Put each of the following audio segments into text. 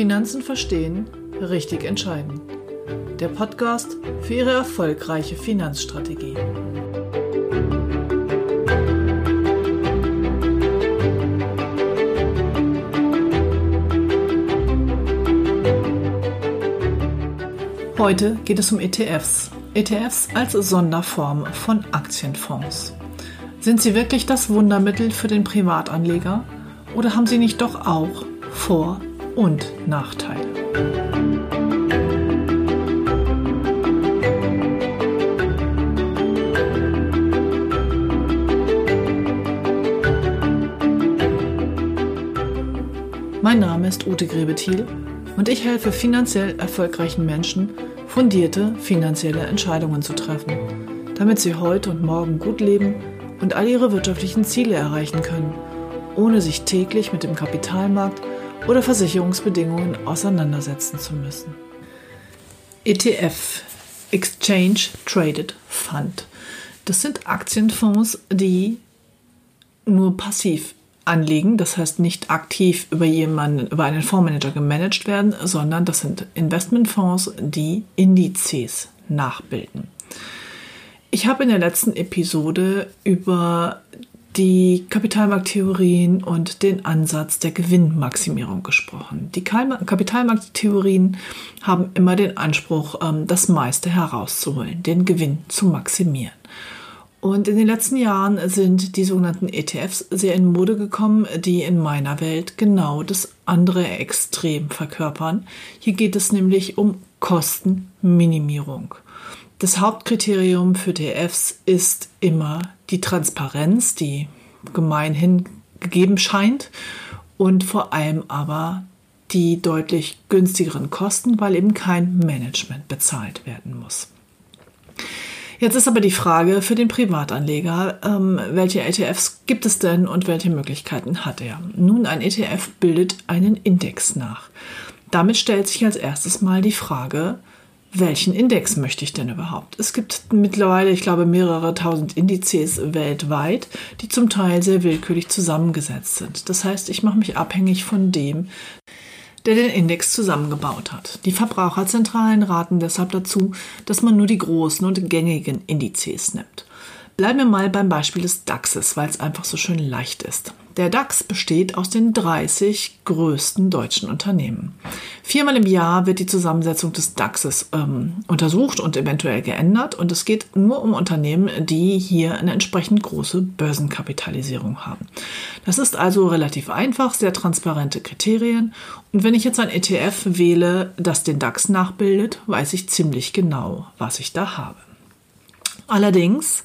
Finanzen verstehen, richtig entscheiden. Der Podcast für Ihre erfolgreiche Finanzstrategie. Heute geht es um ETFs. ETFs als Sonderform von Aktienfonds. Sind sie wirklich das Wundermittel für den Privatanleger oder haben sie nicht doch auch Vor- und Nachteile? Mein Name ist Ute Grebethiel und ich helfe finanziell erfolgreichen Menschen, fundierte finanzielle Entscheidungen zu treffen, damit sie heute und morgen gut leben und all ihre wirtschaftlichen Ziele erreichen können, ohne sich täglich mit dem Kapitalmarkt oder Versicherungsbedingungen auseinandersetzen zu müssen. ETF, Exchange Traded Fund. Das sind Aktienfonds, die nur passiv anlegen, das heißt nicht aktiv über jemanden, über einen Fondsmanager gemanagt werden, sondern das sind Investmentfonds, die Indizes nachbilden. Ich habe in der letzten Episode über die Kapitalmarkttheorien und den Ansatz der Gewinnmaximierung gesprochen. Die Kapitalmarkttheorien haben immer den Anspruch, ähm, das meiste herauszuholen, den Gewinn zu maximieren. Und in den letzten Jahren sind die sogenannten ETFs sehr in Mode gekommen, die in meiner Welt genau das andere Extrem verkörpern. Hier geht es nämlich um Kostenminimierung. Das Hauptkriterium für ETFs ist immer die Transparenz, die gemeinhin gegeben scheint und vor allem aber die deutlich günstigeren Kosten, weil eben kein Management bezahlt werden muss. Jetzt ist aber die Frage für den Privatanleger, ähm, welche ETFs gibt es denn und welche Möglichkeiten hat er? Nun, ein ETF bildet einen Index nach. Damit stellt sich als erstes mal die Frage, welchen Index möchte ich denn überhaupt? Es gibt mittlerweile, ich glaube, mehrere tausend Indizes weltweit, die zum Teil sehr willkürlich zusammengesetzt sind. Das heißt, ich mache mich abhängig von dem, der den Index zusammengebaut hat. Die Verbraucherzentralen raten deshalb dazu, dass man nur die großen und gängigen Indizes nimmt. Bleiben wir mal beim Beispiel des DAXes, weil es einfach so schön leicht ist. Der DAX besteht aus den 30 größten deutschen Unternehmen. Viermal im Jahr wird die Zusammensetzung des DAXes ähm, untersucht und eventuell geändert. Und es geht nur um Unternehmen, die hier eine entsprechend große Börsenkapitalisierung haben. Das ist also relativ einfach, sehr transparente Kriterien. Und wenn ich jetzt ein ETF wähle, das den DAX nachbildet, weiß ich ziemlich genau, was ich da habe. Allerdings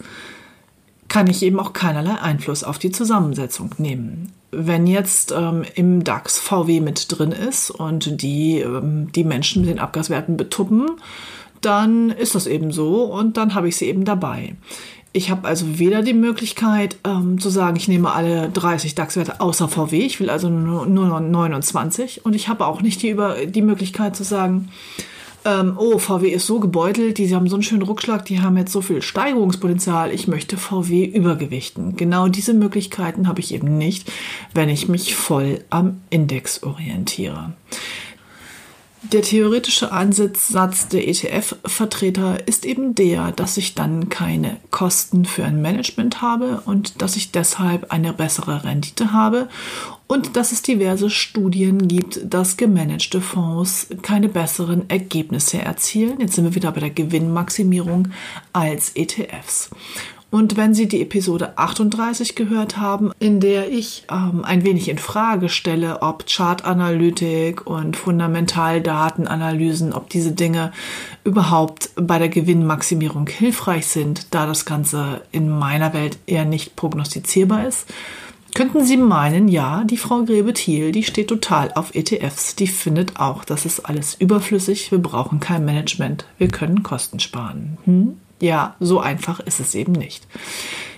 kann ich eben auch keinerlei Einfluss auf die Zusammensetzung nehmen. Wenn jetzt ähm, im DAX VW mit drin ist und die ähm, die Menschen mit den Abgaswerten betuppen, dann ist das eben so und dann habe ich sie eben dabei. Ich habe also weder die Möglichkeit ähm, zu sagen, ich nehme alle 30 DAX-Werte außer VW, ich will also nur, nur 29 und ich habe auch nicht die, über, die Möglichkeit zu sagen, ähm, oh, VW ist so gebeutelt, die haben so einen schönen Rückschlag, die haben jetzt so viel Steigerungspotenzial, ich möchte VW übergewichten. Genau diese Möglichkeiten habe ich eben nicht, wenn ich mich voll am Index orientiere. Der theoretische Ansatz der ETF-Vertreter ist eben der, dass ich dann keine Kosten für ein Management habe und dass ich deshalb eine bessere Rendite habe und dass es diverse Studien gibt, dass gemanagte Fonds keine besseren Ergebnisse erzielen. Jetzt sind wir wieder bei der Gewinnmaximierung als ETFs. Und wenn Sie die Episode 38 gehört haben, in der ich ähm, ein wenig in Frage stelle, ob Chartanalytik und Fundamentaldatenanalysen, ob diese Dinge überhaupt bei der Gewinnmaximierung hilfreich sind, da das Ganze in meiner Welt eher nicht prognostizierbar ist, könnten Sie meinen, ja, die Frau Grebe-Thiel, die steht total auf ETFs. Die findet auch, das ist alles überflüssig. Wir brauchen kein Management. Wir können Kosten sparen. Hm? Ja, so einfach ist es eben nicht.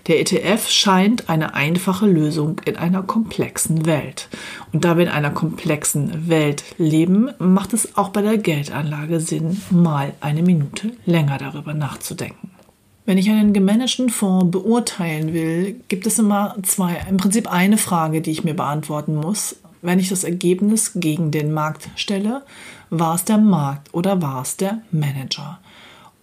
Der ETF scheint eine einfache Lösung in einer komplexen Welt. Und da wir in einer komplexen Welt leben, macht es auch bei der Geldanlage Sinn, mal eine Minute länger darüber nachzudenken. Wenn ich einen gemanagten Fonds beurteilen will, gibt es immer zwei, im Prinzip eine Frage, die ich mir beantworten muss. Wenn ich das Ergebnis gegen den Markt stelle, war es der Markt oder war es der Manager?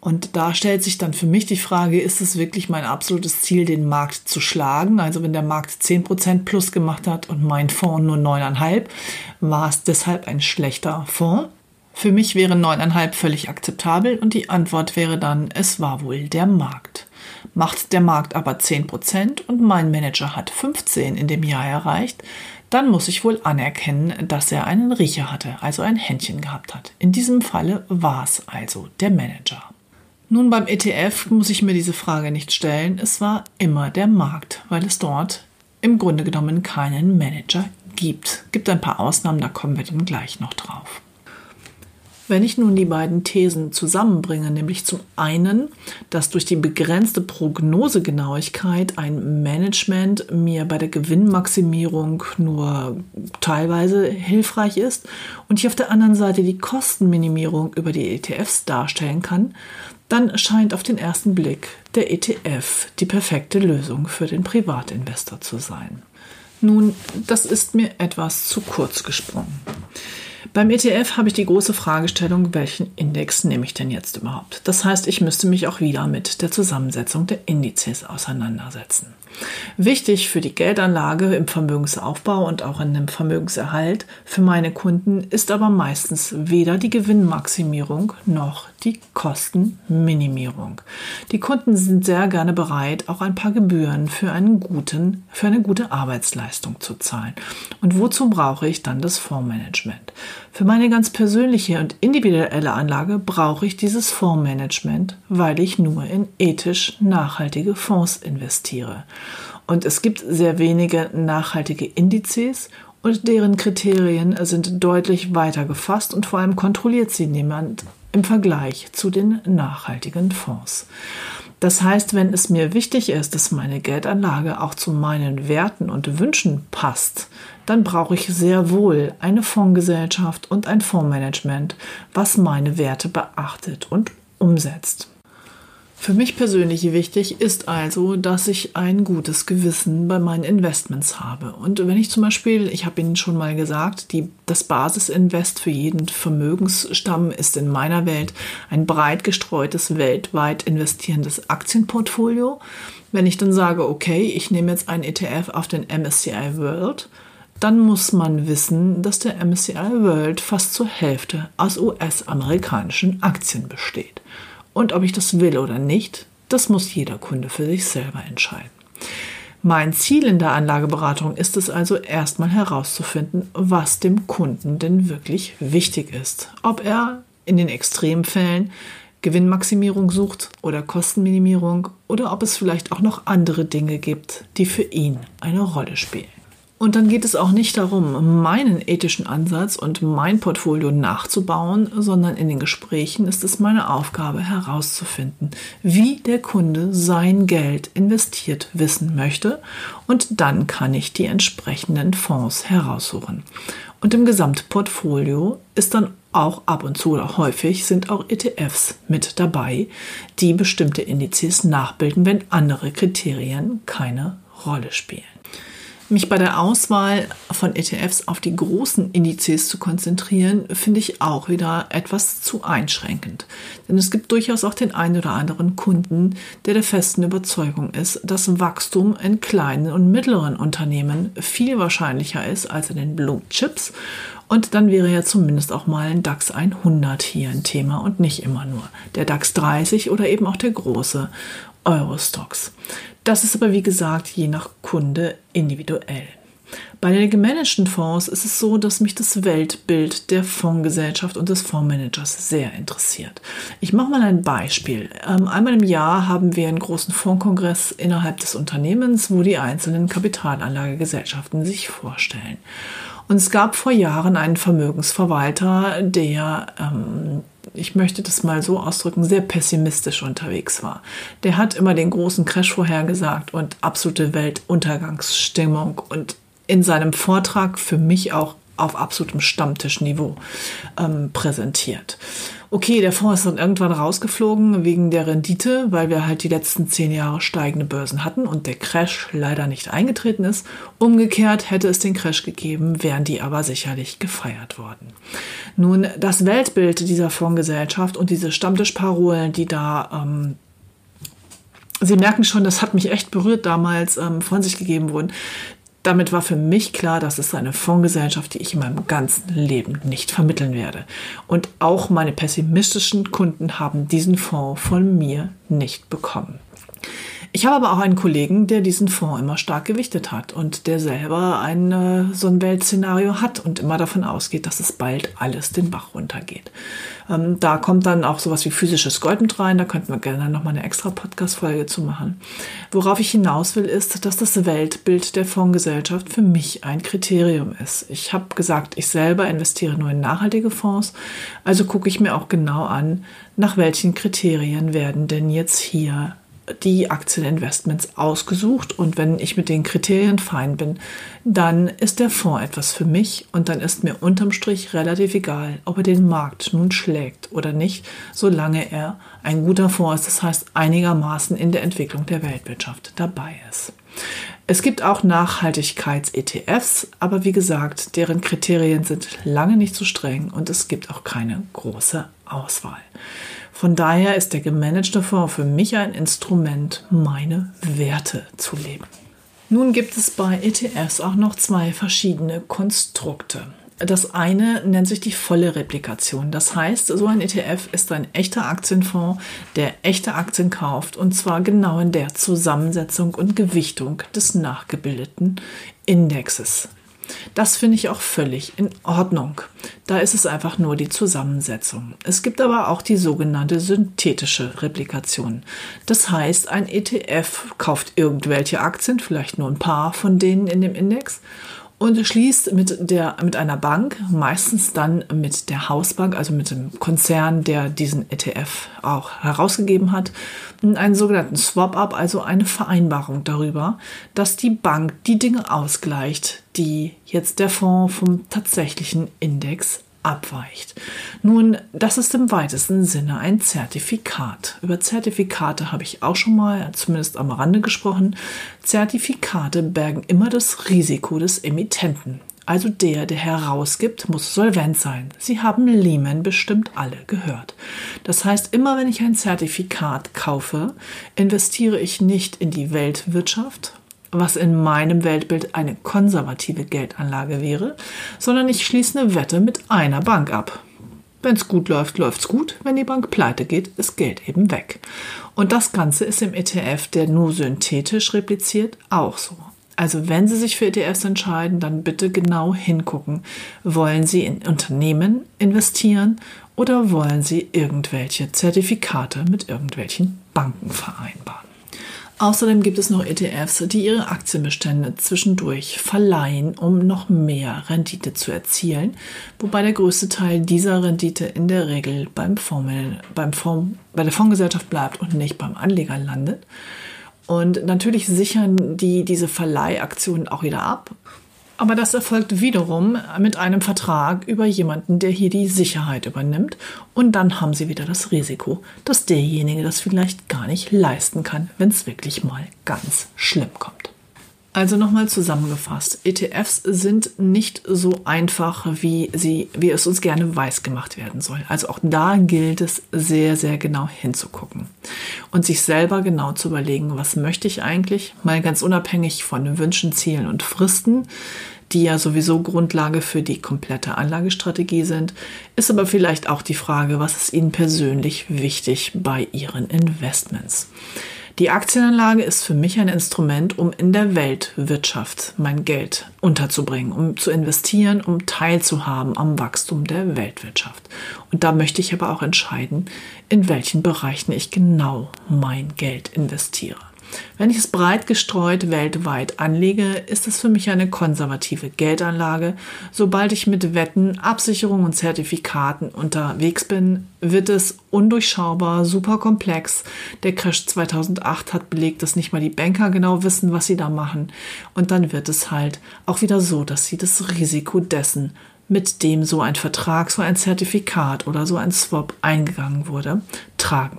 Und da stellt sich dann für mich die Frage, ist es wirklich mein absolutes Ziel, den Markt zu schlagen? Also wenn der Markt 10% plus gemacht hat und mein Fonds nur 9,5, war es deshalb ein schlechter Fonds? Für mich wäre 9,5 völlig akzeptabel und die Antwort wäre dann, es war wohl der Markt. Macht der Markt aber 10% und mein Manager hat 15 in dem Jahr erreicht, dann muss ich wohl anerkennen, dass er einen Riecher hatte, also ein Händchen gehabt hat. In diesem Falle war es also der Manager. Nun beim ETF muss ich mir diese Frage nicht stellen, es war immer der Markt, weil es dort im Grunde genommen keinen Manager gibt. Gibt ein paar Ausnahmen, da kommen wir dann gleich noch drauf. Wenn ich nun die beiden Thesen zusammenbringe, nämlich zum einen, dass durch die begrenzte Prognosegenauigkeit ein Management mir bei der Gewinnmaximierung nur teilweise hilfreich ist und ich auf der anderen Seite die Kostenminimierung über die ETFs darstellen kann, dann scheint auf den ersten Blick der ETF die perfekte Lösung für den Privatinvestor zu sein. Nun, das ist mir etwas zu kurz gesprungen. Beim ETF habe ich die große Fragestellung, welchen Index nehme ich denn jetzt überhaupt? Das heißt, ich müsste mich auch wieder mit der Zusammensetzung der Indizes auseinandersetzen. Wichtig für die Geldanlage im Vermögensaufbau und auch in dem Vermögenserhalt für meine Kunden ist aber meistens weder die Gewinnmaximierung noch die Kostenminimierung. Die Kunden sind sehr gerne bereit, auch ein paar Gebühren für einen guten, für eine gute Arbeitsleistung zu zahlen. Und wozu brauche ich dann das Fondsmanagement? Für meine ganz persönliche und individuelle Anlage brauche ich dieses Fondsmanagement, weil ich nur in ethisch nachhaltige Fonds investiere. Und es gibt sehr wenige nachhaltige Indizes und deren Kriterien sind deutlich weiter gefasst und vor allem kontrolliert sie niemand im Vergleich zu den nachhaltigen Fonds. Das heißt, wenn es mir wichtig ist, dass meine Geldanlage auch zu meinen Werten und Wünschen passt, dann brauche ich sehr wohl eine Fondsgesellschaft und ein Fondsmanagement, was meine Werte beachtet und umsetzt. Für mich persönlich wichtig ist also, dass ich ein gutes Gewissen bei meinen Investments habe. Und wenn ich zum Beispiel, ich habe Ihnen schon mal gesagt, die, das Basisinvest für jeden Vermögensstamm ist in meiner Welt ein breit gestreutes, weltweit investierendes Aktienportfolio. Wenn ich dann sage, okay, ich nehme jetzt einen ETF auf den MSCI World, dann muss man wissen, dass der MSCI World fast zur Hälfte aus US-amerikanischen Aktien besteht. Und ob ich das will oder nicht, das muss jeder Kunde für sich selber entscheiden. Mein Ziel in der Anlageberatung ist es also erstmal herauszufinden, was dem Kunden denn wirklich wichtig ist. Ob er in den Extremfällen Gewinnmaximierung sucht oder Kostenminimierung oder ob es vielleicht auch noch andere Dinge gibt, die für ihn eine Rolle spielen. Und dann geht es auch nicht darum, meinen ethischen Ansatz und mein Portfolio nachzubauen, sondern in den Gesprächen ist es meine Aufgabe herauszufinden, wie der Kunde sein Geld investiert wissen möchte und dann kann ich die entsprechenden Fonds heraussuchen. Und im Gesamtportfolio ist dann auch ab und zu oder häufig sind auch ETFs mit dabei, die bestimmte Indizes nachbilden, wenn andere Kriterien keine Rolle spielen. Mich bei der Auswahl von ETFs auf die großen Indizes zu konzentrieren, finde ich auch wieder etwas zu einschränkend. Denn es gibt durchaus auch den einen oder anderen Kunden, der der festen Überzeugung ist, dass Wachstum in kleinen und mittleren Unternehmen viel wahrscheinlicher ist als in den Blue Chips. Und dann wäre ja zumindest auch mal ein DAX 100 hier ein Thema und nicht immer nur der DAX 30 oder eben auch der große Eurostox. Das ist aber wie gesagt je nach Kunde individuell. Bei den gemanagten Fonds ist es so, dass mich das Weltbild der Fondsgesellschaft und des Fondsmanagers sehr interessiert. Ich mache mal ein Beispiel. Ähm, einmal im Jahr haben wir einen großen Fondskongress innerhalb des Unternehmens, wo die einzelnen Kapitalanlagegesellschaften sich vorstellen. Und es gab vor Jahren einen Vermögensverwalter, der, ähm, ich möchte das mal so ausdrücken, sehr pessimistisch unterwegs war. Der hat immer den großen Crash vorhergesagt und absolute Weltuntergangsstimmung und in seinem Vortrag für mich auch auf absolutem Stammtischniveau ähm, präsentiert. Okay, der Fonds ist dann irgendwann rausgeflogen wegen der Rendite, weil wir halt die letzten zehn Jahre steigende Börsen hatten und der Crash leider nicht eingetreten ist. Umgekehrt hätte es den Crash gegeben, wären die aber sicherlich gefeiert worden. Nun, das Weltbild dieser Fondsgesellschaft und diese Stammtischparolen, die da ähm, Sie merken schon, das hat mich echt berührt damals ähm, von sich gegeben wurden damit war für mich klar, dass es eine Fondsgesellschaft, die ich in meinem ganzen Leben nicht vermitteln werde. Und auch meine pessimistischen Kunden haben diesen Fonds von mir nicht bekommen. Ich habe aber auch einen Kollegen, der diesen Fonds immer stark gewichtet hat und der selber ein äh, so ein Weltszenario hat und immer davon ausgeht, dass es bald alles den Bach runtergeht. Ähm, da kommt dann auch sowas wie physisches Gold mit rein. Da könnten wir gerne noch mal eine extra Podcast-Folge zu machen. Worauf ich hinaus will, ist, dass das Weltbild der Fondsgesellschaft für mich ein Kriterium ist. Ich habe gesagt, ich selber investiere nur in nachhaltige Fonds. Also gucke ich mir auch genau an, nach welchen Kriterien werden denn jetzt hier die Aktieninvestments ausgesucht und wenn ich mit den Kriterien fein bin, dann ist der Fonds etwas für mich und dann ist mir unterm Strich relativ egal, ob er den Markt nun schlägt oder nicht, solange er ein guter Fonds ist, das heißt einigermaßen in der Entwicklung der Weltwirtschaft dabei ist. Es gibt auch Nachhaltigkeits-ETFs, aber wie gesagt, deren Kriterien sind lange nicht so streng und es gibt auch keine große Auswahl. Von daher ist der gemanagte Fonds für mich ein Instrument, meine Werte zu leben. Nun gibt es bei ETFs auch noch zwei verschiedene Konstrukte. Das eine nennt sich die volle Replikation. Das heißt, so ein ETF ist ein echter Aktienfonds, der echte Aktien kauft und zwar genau in der Zusammensetzung und Gewichtung des nachgebildeten Indexes. Das finde ich auch völlig in Ordnung. Da ist es einfach nur die Zusammensetzung. Es gibt aber auch die sogenannte synthetische Replikation. Das heißt, ein ETF kauft irgendwelche Aktien, vielleicht nur ein paar von denen in dem Index und schließt mit, der, mit einer Bank, meistens dann mit der Hausbank, also mit dem Konzern, der diesen ETF auch herausgegeben hat, einen sogenannten Swap-up, also eine Vereinbarung darüber, dass die Bank die Dinge ausgleicht, die jetzt der Fonds vom tatsächlichen Index abweicht. Nun, das ist im weitesten Sinne ein Zertifikat. Über Zertifikate habe ich auch schon mal, zumindest am Rande gesprochen. Zertifikate bergen immer das Risiko des Emittenten. Also der, der herausgibt, muss solvent sein. Sie haben Lehman bestimmt alle gehört. Das heißt, immer wenn ich ein Zertifikat kaufe, investiere ich nicht in die Weltwirtschaft, was in meinem Weltbild eine konservative Geldanlage wäre, sondern ich schließe eine Wette mit einer Bank ab. Wenn es gut läuft, läuft es gut. Wenn die Bank pleite geht, ist Geld eben weg. Und das Ganze ist im ETF, der nur synthetisch repliziert, auch so. Also wenn Sie sich für ETFs entscheiden, dann bitte genau hingucken. Wollen Sie in Unternehmen investieren oder wollen Sie irgendwelche Zertifikate mit irgendwelchen Banken vereinbaren? Außerdem gibt es noch ETFs, die ihre Aktienbestände zwischendurch verleihen, um noch mehr Rendite zu erzielen, wobei der größte Teil dieser Rendite in der Regel beim Fonds, beim Fonds, bei der Fondsgesellschaft bleibt und nicht beim Anleger landet. Und natürlich sichern die diese Verleihaktionen auch wieder ab aber das erfolgt wiederum mit einem Vertrag über jemanden, der hier die Sicherheit übernimmt. Und dann haben sie wieder das Risiko, dass derjenige das vielleicht gar nicht leisten kann, wenn es wirklich mal ganz schlimm kommt. Also nochmal zusammengefasst, ETFs sind nicht so einfach, wie, sie, wie es uns gerne weiß gemacht werden soll. Also auch da gilt es sehr, sehr genau hinzugucken und sich selber genau zu überlegen, was möchte ich eigentlich, mal ganz unabhängig von Wünschen, Zielen und Fristen, die ja sowieso Grundlage für die komplette Anlagestrategie sind, ist aber vielleicht auch die Frage, was ist Ihnen persönlich wichtig bei Ihren Investments. Die Aktienanlage ist für mich ein Instrument, um in der Weltwirtschaft mein Geld unterzubringen, um zu investieren, um teilzuhaben am Wachstum der Weltwirtschaft. Und da möchte ich aber auch entscheiden, in welchen Bereichen ich genau mein Geld investiere. Wenn ich es breit gestreut weltweit anlege, ist es für mich eine konservative Geldanlage. Sobald ich mit Wetten, Absicherungen und Zertifikaten unterwegs bin, wird es undurchschaubar, super komplex. Der Crash 2008 hat belegt, dass nicht mal die Banker genau wissen, was sie da machen. Und dann wird es halt auch wieder so, dass sie das Risiko dessen mit dem so ein Vertrag, so ein Zertifikat oder so ein Swap eingegangen wurde, tragen.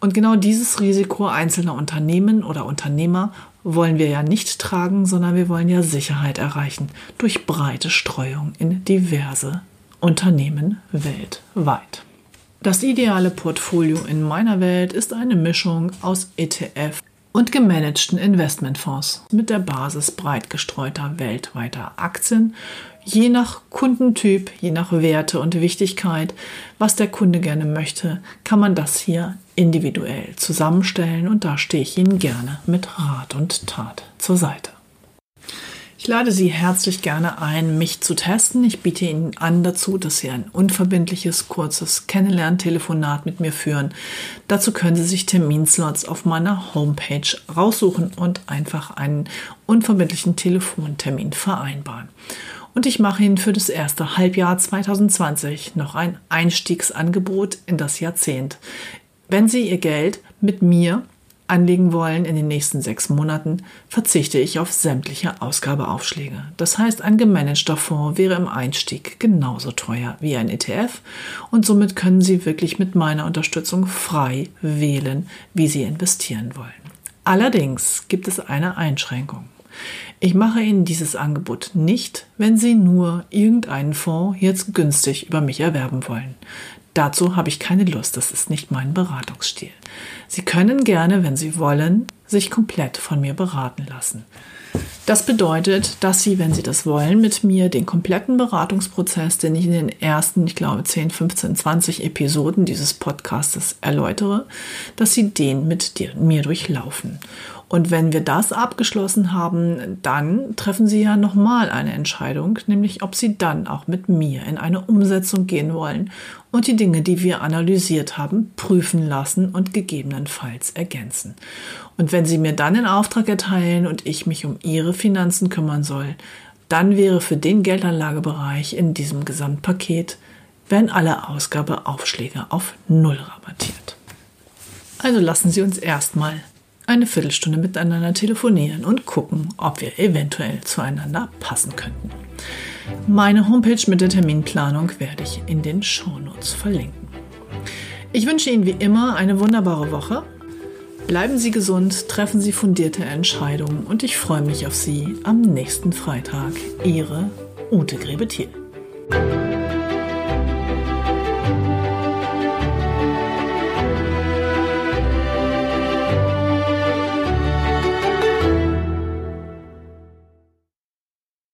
Und genau dieses Risiko einzelner Unternehmen oder Unternehmer wollen wir ja nicht tragen, sondern wir wollen ja Sicherheit erreichen durch breite Streuung in diverse Unternehmen weltweit. Das ideale Portfolio in meiner Welt ist eine Mischung aus ETF und gemanagten Investmentfonds mit der Basis breit gestreuter weltweiter Aktien, je nach Kundentyp, je nach Werte und Wichtigkeit, was der Kunde gerne möchte, kann man das hier individuell zusammenstellen und da stehe ich Ihnen gerne mit Rat und Tat zur Seite. Ich lade Sie herzlich gerne ein, mich zu testen. Ich biete Ihnen an dazu, dass Sie ein unverbindliches, kurzes Kennenlerntelefonat mit mir führen. Dazu können Sie sich Terminslots auf meiner Homepage raussuchen und einfach einen unverbindlichen Telefontermin vereinbaren. Und ich mache Ihnen für das erste Halbjahr 2020 noch ein Einstiegsangebot in das Jahrzehnt. Wenn Sie Ihr Geld mit mir anlegen wollen in den nächsten sechs Monaten, verzichte ich auf sämtliche Ausgabeaufschläge. Das heißt, ein gemanagter Fonds wäre im Einstieg genauso teuer wie ein ETF und somit können Sie wirklich mit meiner Unterstützung frei wählen, wie Sie investieren wollen. Allerdings gibt es eine Einschränkung. Ich mache Ihnen dieses Angebot nicht, wenn Sie nur irgendeinen Fonds jetzt günstig über mich erwerben wollen. Dazu habe ich keine Lust, das ist nicht mein Beratungsstil. Sie können gerne, wenn Sie wollen, sich komplett von mir beraten lassen. Das bedeutet, dass Sie, wenn Sie das wollen, mit mir den kompletten Beratungsprozess, den ich in den ersten, ich glaube, 10, 15, 20 Episoden dieses Podcastes erläutere, dass Sie den mit dir, mir durchlaufen. Und wenn wir das abgeschlossen haben, dann treffen Sie ja nochmal eine Entscheidung, nämlich ob Sie dann auch mit mir in eine Umsetzung gehen wollen und die Dinge, die wir analysiert haben, prüfen lassen und gegebenenfalls ergänzen. Und wenn Sie mir dann den Auftrag erteilen und ich mich um Ihre Finanzen kümmern soll, dann wäre für den Geldanlagebereich in diesem Gesamtpaket, werden alle Ausgabeaufschläge auf Null rabattiert. Also lassen Sie uns erstmal eine Viertelstunde miteinander telefonieren und gucken, ob wir eventuell zueinander passen könnten. Meine Homepage mit der Terminplanung werde ich in den Shownotes verlinken. Ich wünsche Ihnen wie immer eine wunderbare Woche. Bleiben Sie gesund, treffen Sie fundierte Entscheidungen und ich freue mich auf Sie am nächsten Freitag. Ihre Ute Grebethiel.